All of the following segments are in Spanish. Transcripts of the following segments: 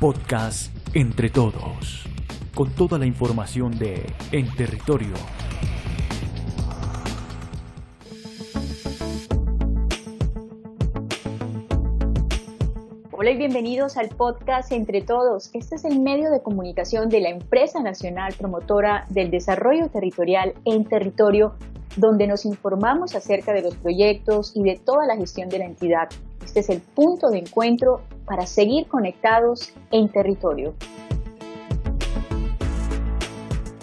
Podcast Entre Todos, con toda la información de En Territorio. Hola y bienvenidos al podcast Entre Todos. Este es el medio de comunicación de la empresa nacional promotora del desarrollo territorial en territorio, donde nos informamos acerca de los proyectos y de toda la gestión de la entidad. Este es el punto de encuentro para seguir conectados en territorio.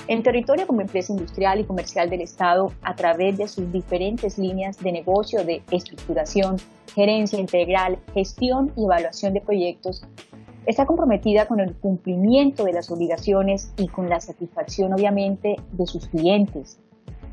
En territorio como empresa industrial y comercial del Estado, a través de sus diferentes líneas de negocio de estructuración, gerencia integral, gestión y evaluación de proyectos, está comprometida con el cumplimiento de las obligaciones y con la satisfacción, obviamente, de sus clientes.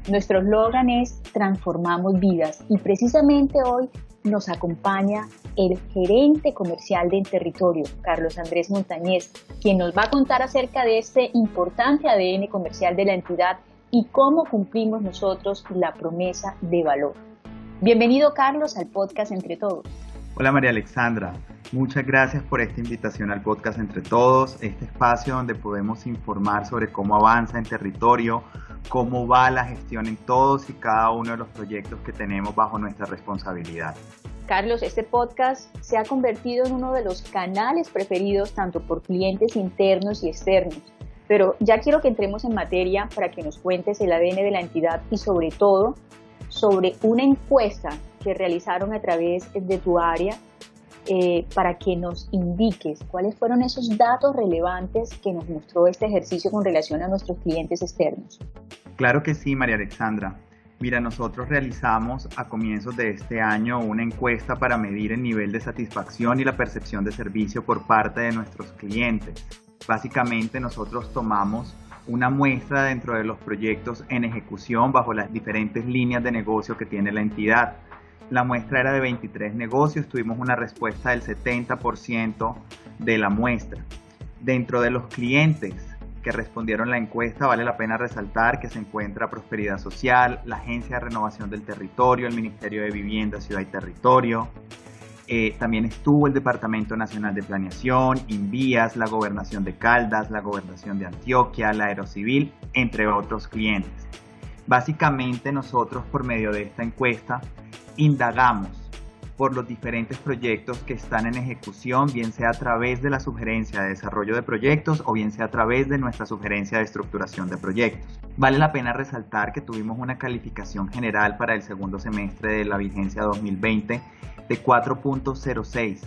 Nuestro eslogan es Transformamos vidas y precisamente hoy nos acompaña el gerente comercial del territorio, Carlos Andrés Montañez, quien nos va a contar acerca de este importante ADN comercial de la entidad y cómo cumplimos nosotros la promesa de valor. Bienvenido Carlos al podcast Entre Todos. Hola María Alexandra, muchas gracias por esta invitación al podcast Entre Todos, este espacio donde podemos informar sobre cómo avanza en territorio, cómo va la gestión en todos y cada uno de los proyectos que tenemos bajo nuestra responsabilidad. Carlos, este podcast se ha convertido en uno de los canales preferidos tanto por clientes internos y externos. Pero ya quiero que entremos en materia para que nos cuentes el ADN de la entidad y sobre todo sobre una encuesta que realizaron a través de tu área eh, para que nos indiques cuáles fueron esos datos relevantes que nos mostró este ejercicio con relación a nuestros clientes externos. Claro que sí, María Alexandra. Mira, nosotros realizamos a comienzos de este año una encuesta para medir el nivel de satisfacción y la percepción de servicio por parte de nuestros clientes. Básicamente nosotros tomamos una muestra dentro de los proyectos en ejecución bajo las diferentes líneas de negocio que tiene la entidad. La muestra era de 23 negocios, tuvimos una respuesta del 70% de la muestra. Dentro de los clientes que respondieron la encuesta, vale la pena resaltar que se encuentra Prosperidad Social, la Agencia de Renovación del Territorio, el Ministerio de Vivienda, Ciudad y Territorio. Eh, también estuvo el Departamento Nacional de Planeación, Invías, la Gobernación de Caldas, la Gobernación de Antioquia, la Aerocivil, entre otros clientes. Básicamente nosotros por medio de esta encuesta indagamos por los diferentes proyectos que están en ejecución, bien sea a través de la sugerencia de desarrollo de proyectos o bien sea a través de nuestra sugerencia de estructuración de proyectos. Vale la pena resaltar que tuvimos una calificación general para el segundo semestre de la vigencia 2020 de 4.06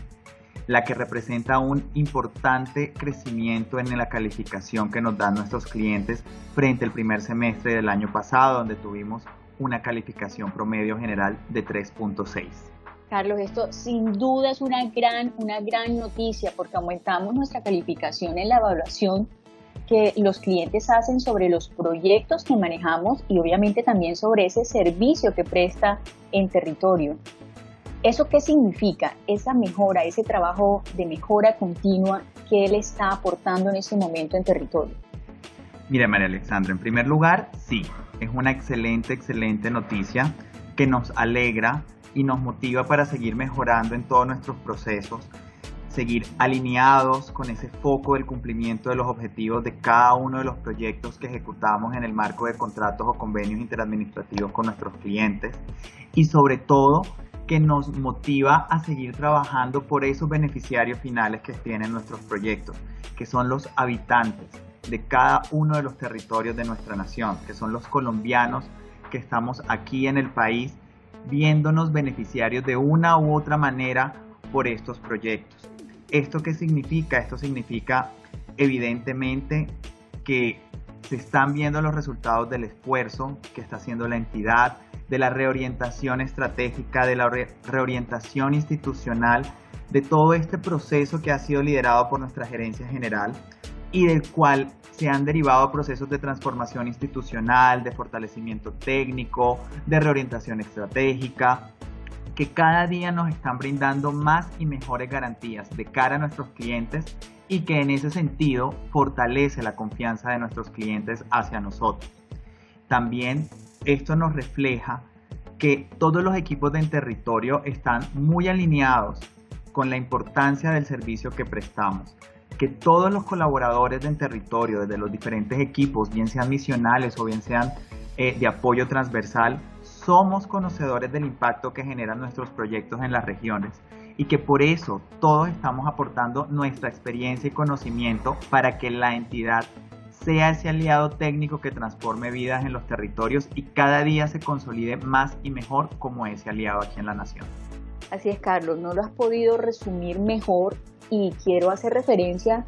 la que representa un importante crecimiento en la calificación que nos dan nuestros clientes frente al primer semestre del año pasado, donde tuvimos una calificación promedio general de 3.6. Carlos, esto sin duda es una gran, una gran noticia porque aumentamos nuestra calificación en la evaluación que los clientes hacen sobre los proyectos que manejamos y obviamente también sobre ese servicio que presta en territorio. ¿Eso qué significa? Esa mejora, ese trabajo de mejora continua que él está aportando en este momento en territorio. Mire, María Alexandra, en primer lugar, sí, es una excelente, excelente noticia que nos alegra y nos motiva para seguir mejorando en todos nuestros procesos, seguir alineados con ese foco del cumplimiento de los objetivos de cada uno de los proyectos que ejecutamos en el marco de contratos o convenios interadministrativos con nuestros clientes y sobre todo que nos motiva a seguir trabajando por esos beneficiarios finales que tienen nuestros proyectos, que son los habitantes de cada uno de los territorios de nuestra nación, que son los colombianos que estamos aquí en el país viéndonos beneficiarios de una u otra manera por estos proyectos. ¿Esto qué significa? Esto significa evidentemente que se están viendo los resultados del esfuerzo que está haciendo la entidad, de la reorientación estratégica, de la reorientación institucional, de todo este proceso que ha sido liderado por nuestra gerencia general y del cual se han derivado procesos de transformación institucional, de fortalecimiento técnico, de reorientación estratégica, que cada día nos están brindando más y mejores garantías de cara a nuestros clientes y que en ese sentido fortalece la confianza de nuestros clientes hacia nosotros. También esto nos refleja que todos los equipos de territorio están muy alineados con la importancia del servicio que prestamos, que todos los colaboradores del territorio, desde los diferentes equipos, bien sean misionales o bien sean eh, de apoyo transversal, somos conocedores del impacto que generan nuestros proyectos en las regiones y que por eso todos estamos aportando nuestra experiencia y conocimiento para que la entidad sea ese aliado técnico que transforme vidas en los territorios y cada día se consolide más y mejor como ese aliado aquí en la nación. Así es, Carlos, no lo has podido resumir mejor y quiero hacer referencia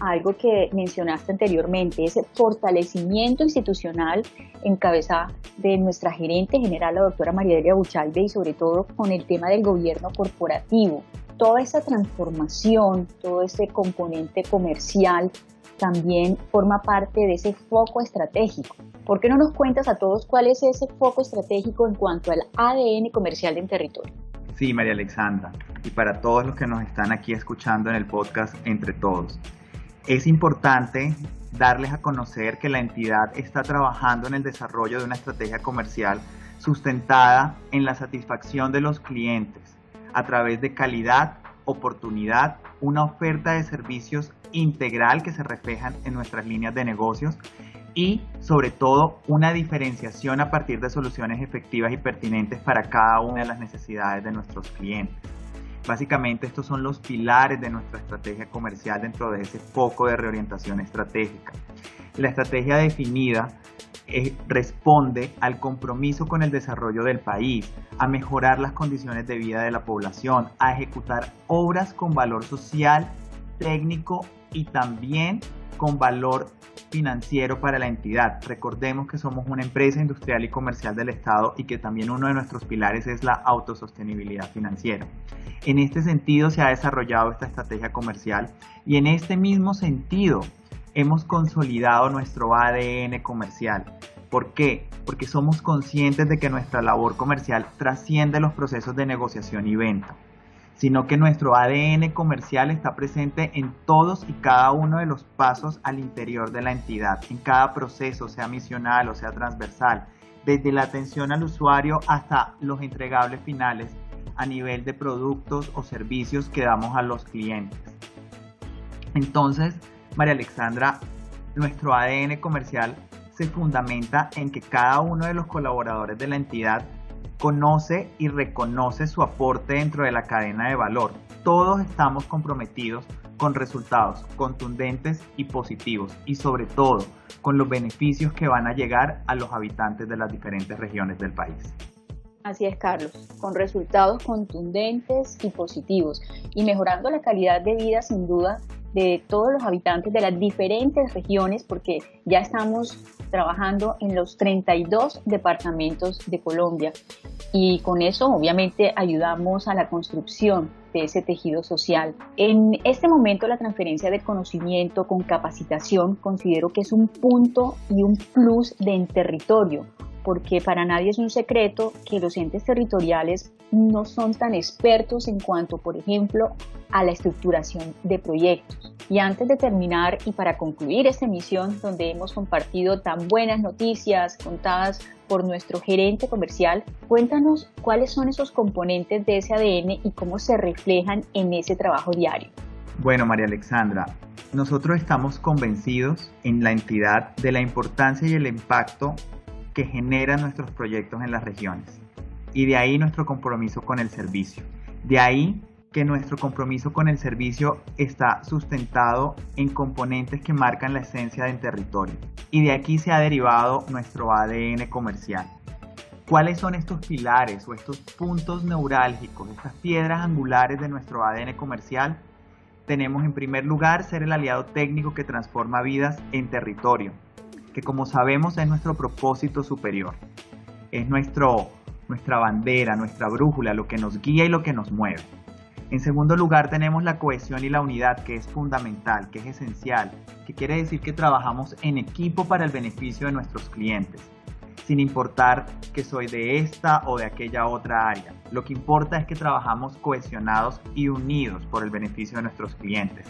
a algo que mencionaste anteriormente, ese fortalecimiento institucional en cabeza de nuestra gerente general, la doctora María Delia Buchalde, y sobre todo con el tema del gobierno corporativo. Toda esa transformación, todo ese componente comercial también forma parte de ese foco estratégico. ¿Por qué no nos cuentas a todos cuál es ese foco estratégico en cuanto al ADN comercial del territorio? Sí, María Alexandra, y para todos los que nos están aquí escuchando en el podcast Entre Todos. Es importante darles a conocer que la entidad está trabajando en el desarrollo de una estrategia comercial sustentada en la satisfacción de los clientes a través de calidad, oportunidad, una oferta de servicios integral que se reflejan en nuestras líneas de negocios y sobre todo una diferenciación a partir de soluciones efectivas y pertinentes para cada una de las necesidades de nuestros clientes. Básicamente estos son los pilares de nuestra estrategia comercial dentro de ese foco de reorientación estratégica. La estrategia definida eh, responde al compromiso con el desarrollo del país, a mejorar las condiciones de vida de la población, a ejecutar obras con valor social, técnico y también con valor financiero para la entidad. Recordemos que somos una empresa industrial y comercial del Estado y que también uno de nuestros pilares es la autosostenibilidad financiera. En este sentido se ha desarrollado esta estrategia comercial y en este mismo sentido hemos consolidado nuestro ADN comercial. ¿Por qué? Porque somos conscientes de que nuestra labor comercial trasciende los procesos de negociación y venta sino que nuestro ADN comercial está presente en todos y cada uno de los pasos al interior de la entidad, en cada proceso, sea misional o sea transversal, desde la atención al usuario hasta los entregables finales a nivel de productos o servicios que damos a los clientes. Entonces, María Alexandra, nuestro ADN comercial se fundamenta en que cada uno de los colaboradores de la entidad conoce y reconoce su aporte dentro de la cadena de valor. Todos estamos comprometidos con resultados contundentes y positivos y sobre todo con los beneficios que van a llegar a los habitantes de las diferentes regiones del país. Así es, Carlos, con resultados contundentes y positivos y mejorando la calidad de vida sin duda de todos los habitantes de las diferentes regiones porque ya estamos trabajando en los 32 departamentos de Colombia y con eso obviamente ayudamos a la construcción de ese tejido social. En este momento la transferencia de conocimiento con capacitación considero que es un punto y un plus de territorio porque para nadie es un secreto que los entes territoriales no son tan expertos en cuanto, por ejemplo, a la estructuración de proyectos. Y antes de terminar y para concluir esta emisión donde hemos compartido tan buenas noticias contadas por nuestro gerente comercial, cuéntanos cuáles son esos componentes de ese ADN y cómo se reflejan en ese trabajo diario. Bueno, María Alexandra, nosotros estamos convencidos en la entidad de la importancia y el impacto que generan nuestros proyectos en las regiones. Y de ahí nuestro compromiso con el servicio. De ahí que nuestro compromiso con el servicio está sustentado en componentes que marcan la esencia del territorio. Y de aquí se ha derivado nuestro ADN comercial. ¿Cuáles son estos pilares o estos puntos neurálgicos, estas piedras angulares de nuestro ADN comercial? Tenemos en primer lugar ser el aliado técnico que transforma vidas en territorio que como sabemos es nuestro propósito superior, es nuestro, nuestra bandera, nuestra brújula, lo que nos guía y lo que nos mueve. En segundo lugar tenemos la cohesión y la unidad, que es fundamental, que es esencial, que quiere decir que trabajamos en equipo para el beneficio de nuestros clientes, sin importar que soy de esta o de aquella otra área. Lo que importa es que trabajamos cohesionados y unidos por el beneficio de nuestros clientes.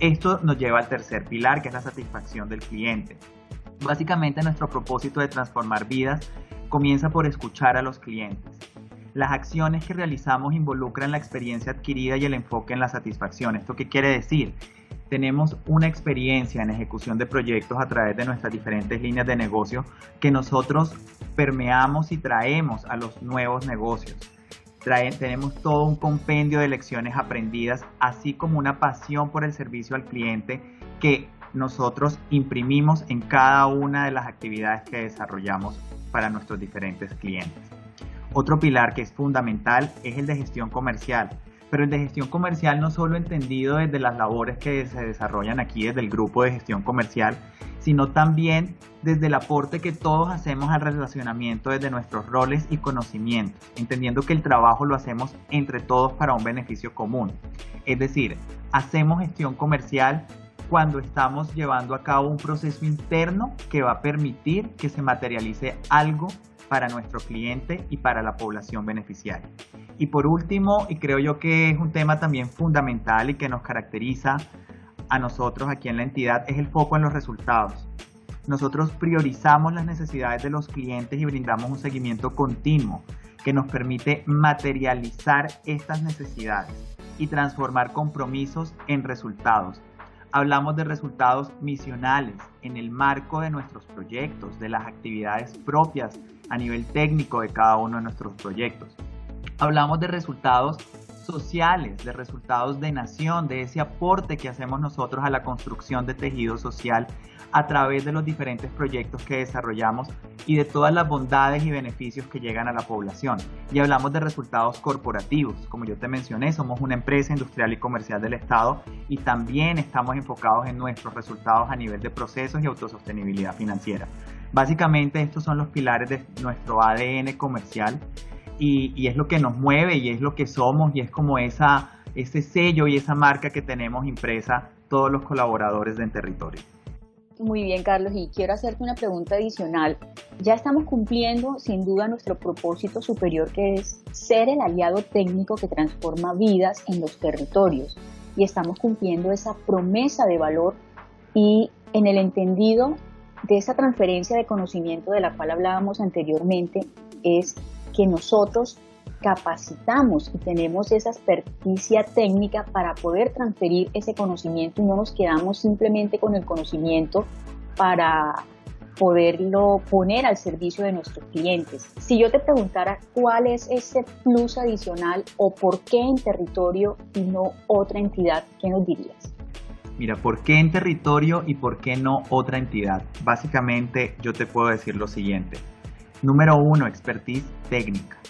Esto nos lleva al tercer pilar, que es la satisfacción del cliente. Básicamente nuestro propósito de transformar vidas comienza por escuchar a los clientes. Las acciones que realizamos involucran la experiencia adquirida y el enfoque en la satisfacción. ¿Esto qué quiere decir? Tenemos una experiencia en ejecución de proyectos a través de nuestras diferentes líneas de negocio que nosotros permeamos y traemos a los nuevos negocios. tenemos todo un compendio de lecciones aprendidas, así como una pasión por el servicio al cliente que nosotros imprimimos en cada una de las actividades que desarrollamos para nuestros diferentes clientes. Otro pilar que es fundamental es el de gestión comercial, pero el de gestión comercial no solo entendido desde las labores que se desarrollan aquí desde el grupo de gestión comercial, sino también desde el aporte que todos hacemos al relacionamiento desde nuestros roles y conocimientos, entendiendo que el trabajo lo hacemos entre todos para un beneficio común. Es decir, hacemos gestión comercial cuando estamos llevando a cabo un proceso interno que va a permitir que se materialice algo para nuestro cliente y para la población beneficiaria. Y por último, y creo yo que es un tema también fundamental y que nos caracteriza a nosotros aquí en la entidad, es el foco en los resultados. Nosotros priorizamos las necesidades de los clientes y brindamos un seguimiento continuo que nos permite materializar estas necesidades y transformar compromisos en resultados Hablamos de resultados misionales en el marco de nuestros proyectos, de las actividades propias a nivel técnico de cada uno de nuestros proyectos. Hablamos de resultados sociales, de resultados de nación, de ese aporte que hacemos nosotros a la construcción de tejido social a través de los diferentes proyectos que desarrollamos y de todas las bondades y beneficios que llegan a la población. Y hablamos de resultados corporativos. Como yo te mencioné, somos una empresa industrial y comercial del Estado y también estamos enfocados en nuestros resultados a nivel de procesos y autosostenibilidad financiera. Básicamente estos son los pilares de nuestro ADN comercial y, y es lo que nos mueve y es lo que somos y es como esa, ese sello y esa marca que tenemos impresa todos los colaboradores del territorio. Muy bien, Carlos, y quiero hacerte una pregunta adicional. Ya estamos cumpliendo sin duda nuestro propósito superior que es ser el aliado técnico que transforma vidas en los territorios y estamos cumpliendo esa promesa de valor y en el entendido de esa transferencia de conocimiento de la cual hablábamos anteriormente es que nosotros capacitamos y tenemos esa experticia técnica para poder transferir ese conocimiento y no nos quedamos simplemente con el conocimiento para poderlo poner al servicio de nuestros clientes. Si yo te preguntara cuál es ese plus adicional o por qué en territorio y no otra entidad, ¿qué nos dirías? Mira, ¿por qué en territorio y por qué no otra entidad? Básicamente yo te puedo decir lo siguiente. Número uno, expertise técnica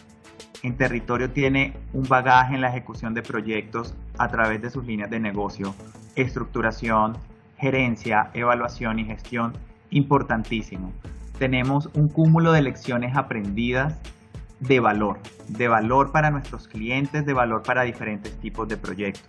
en territorio tiene un bagaje en la ejecución de proyectos a través de sus líneas de negocio, estructuración, gerencia, evaluación y gestión importantísimo. Tenemos un cúmulo de lecciones aprendidas de valor, de valor para nuestros clientes, de valor para diferentes tipos de proyectos.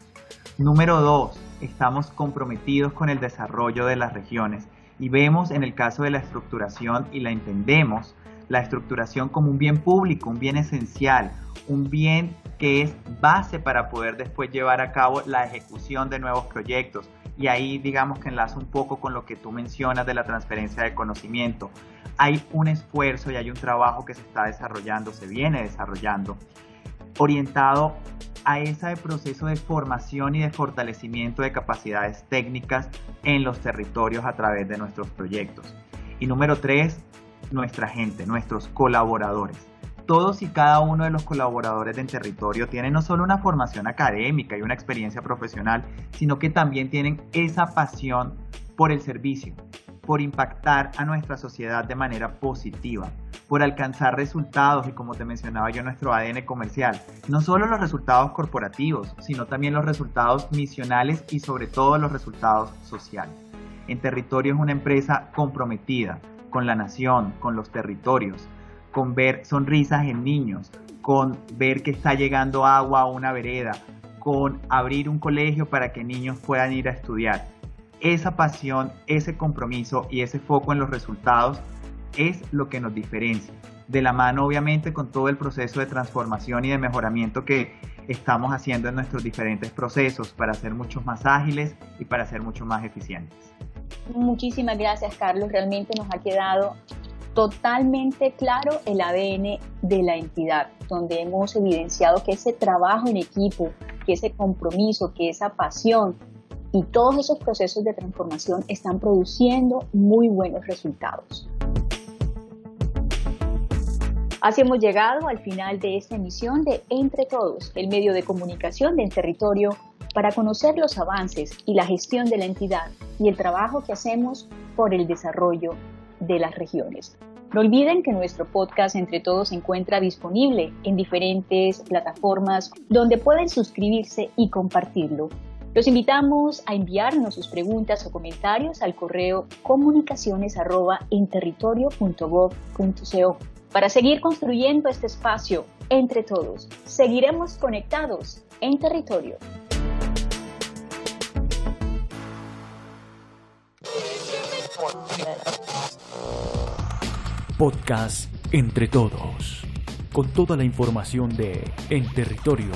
Número dos, estamos comprometidos con el desarrollo de las regiones y vemos en el caso de la estructuración y la entendemos la estructuración como un bien público, un bien esencial, un bien que es base para poder después llevar a cabo la ejecución de nuevos proyectos. Y ahí digamos que enlaza un poco con lo que tú mencionas de la transferencia de conocimiento. Hay un esfuerzo y hay un trabajo que se está desarrollando, se viene desarrollando, orientado a ese proceso de formación y de fortalecimiento de capacidades técnicas en los territorios a través de nuestros proyectos. Y número tres, nuestra gente, nuestros colaboradores. Todos y cada uno de los colaboradores del territorio tienen no solo una formación académica y una experiencia profesional, sino que también tienen esa pasión por el servicio, por impactar a nuestra sociedad de manera positiva, por alcanzar resultados y como te mencionaba yo nuestro ADN comercial, no solo los resultados corporativos, sino también los resultados misionales y sobre todo los resultados sociales. En territorio es una empresa comprometida, con la nación, con los territorios, con ver sonrisas en niños, con ver que está llegando agua a una vereda, con abrir un colegio para que niños puedan ir a estudiar. Esa pasión, ese compromiso y ese foco en los resultados es lo que nos diferencia. De la mano, obviamente, con todo el proceso de transformación y de mejoramiento que estamos haciendo en nuestros diferentes procesos para ser mucho más ágiles y para ser mucho más eficientes. Muchísimas gracias, Carlos. Realmente nos ha quedado totalmente claro el ADN de la entidad, donde hemos evidenciado que ese trabajo en equipo, que ese compromiso, que esa pasión y todos esos procesos de transformación están produciendo muy buenos resultados. Así hemos llegado al final de esta emisión de Entre Todos, el medio de comunicación del territorio, para conocer los avances y la gestión de la entidad y el trabajo que hacemos por el desarrollo de las regiones. No olviden que nuestro podcast Entre Todos se encuentra disponible en diferentes plataformas donde pueden suscribirse y compartirlo. Los invitamos a enviarnos sus preguntas o comentarios al correo comunicaciones@enterritorio.gov.co para seguir construyendo este espacio entre todos. Seguiremos conectados en territorio. Podcast Entre Todos, con toda la información de En Territorio